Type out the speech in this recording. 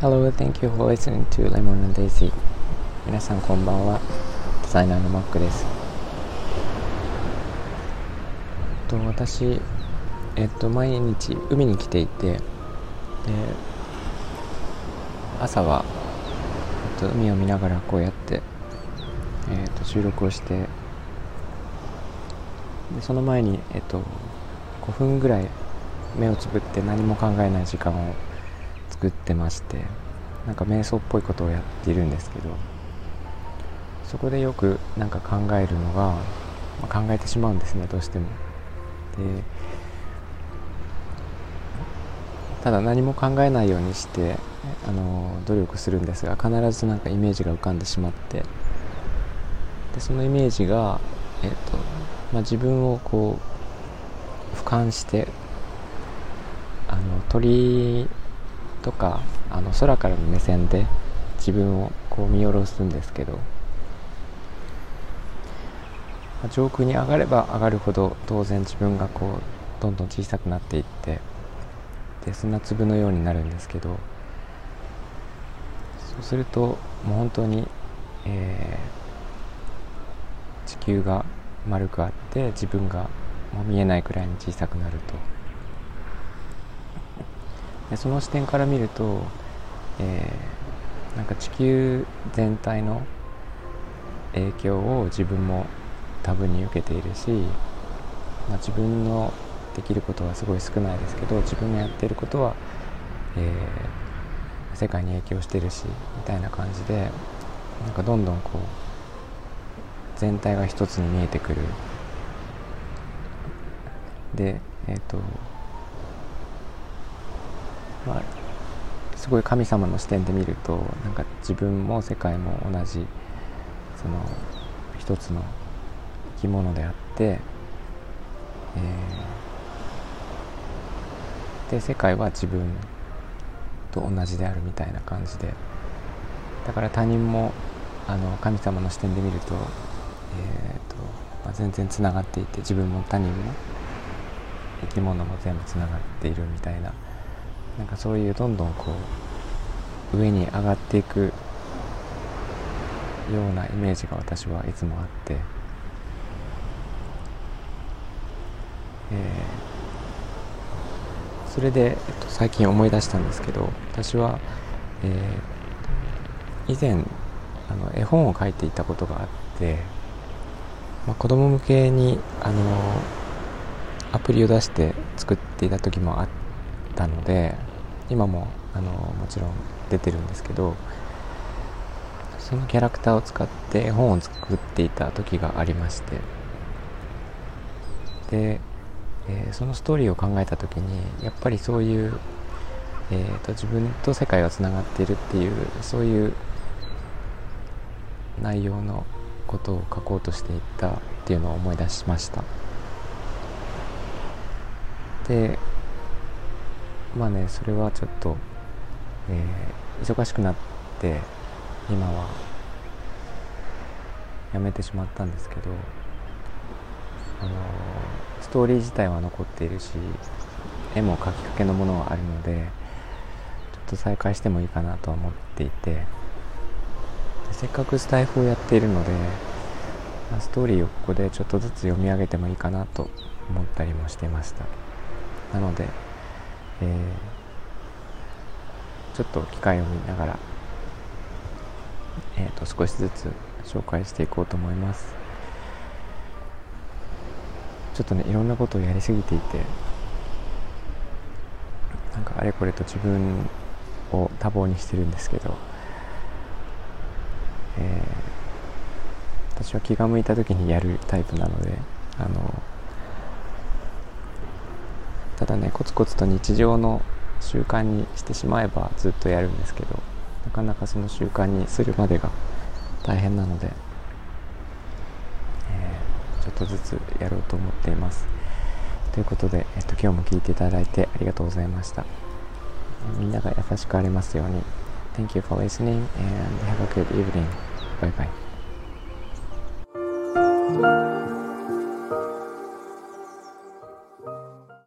Hello, thank you for listening to Lemon and Daisy. 皆さんこんばんは。デザイナーのマックです。と私、えっと、毎日海に来ていて、で朝は、えっと、海を見ながらこうやって、えっと、収録をしてでその前に、えっと、5分ぐらい目をつぶって何も考えない時間を作ってましてなんか瞑想っぽいことをやっているんですけどそこでよくなんか考えるのが、まあ、考えてしまうんですねどうしても。でただ何も考えないようにしてあの努力するんですが必ずなんかイメージが浮かんでしまってでそのイメージが、えーとまあ、自分をこう俯瞰して鳥とかあの空からの目線で自分をこう見下ろすんですけど上空に上がれば上がるほど当然自分がこうどんどん小さくなっていってで砂粒のようになるんですけどそうするともう本当に、えー、地球が丸くあって自分がもう見えないくらいに小さくなると。でその視点から見ると、えー、なんか地球全体の影響を自分も多分に受けているし、まあ、自分のできることはすごい少ないですけど自分がやっていることは、えー、世界に影響してるしみたいな感じでなんかどんどんこう全体が一つに見えてくる。でえっ、ー、とまあすごい神様の視点で見るとなんか自分も世界も同じその一つの生き物であって、えー、で世界は自分と同じであるみたいな感じでだから他人もあの神様の視点で見ると,、えーとまあ、全然つながっていて自分も他人も生き物も全部つながっているみたいななんかそういうどんどんこう上に上がっていくようなイメージが私はいつもあって、えー、それで、えっと、最近思い出したんですけど私は、えー、以前あの絵本を書いていたことがあって、まあ、子供向けにあのアプリを出して作っていた時もあってたので今もあのもちろん出てるんですけどそのキャラクターを使って絵本を作っていた時がありまして。で、えー、そのストーリーを考えた時にやっぱりそういう、えーと、自分と世界がつながっているっていうそういう内容のことを書こうとしていったっていうのを思い出しました。でまあねそれはちょっと、えー、忙しくなって今はやめてしまったんですけどあのストーリー自体は残っているし絵も描きかけのものはあるのでちょっと再開してもいいかなとは思っていてせっかくスタイフをやっているのでストーリーをここでちょっとずつ読み上げてもいいかなと思ったりもしてました。なのでえー、ちょっと機会を見ながら、えーと、少しずつ紹介していこうと思います。ちょっとねいろんなことをやりすぎていてなんかあれこれと自分を多忙にしてるんですけど、えー、私は気が向いた時にやるタイプなのであのただねコツコツと日常の習慣にしてしまえばずっとやるんですけどなかなかその習慣にするまでが大変なので、えー、ちょっとずつやろうと思っていますということで、えっと、今日も聞いていただいてありがとうございましたみんなが優しくありますように Thank you for listening and have a good evening. Bye bye.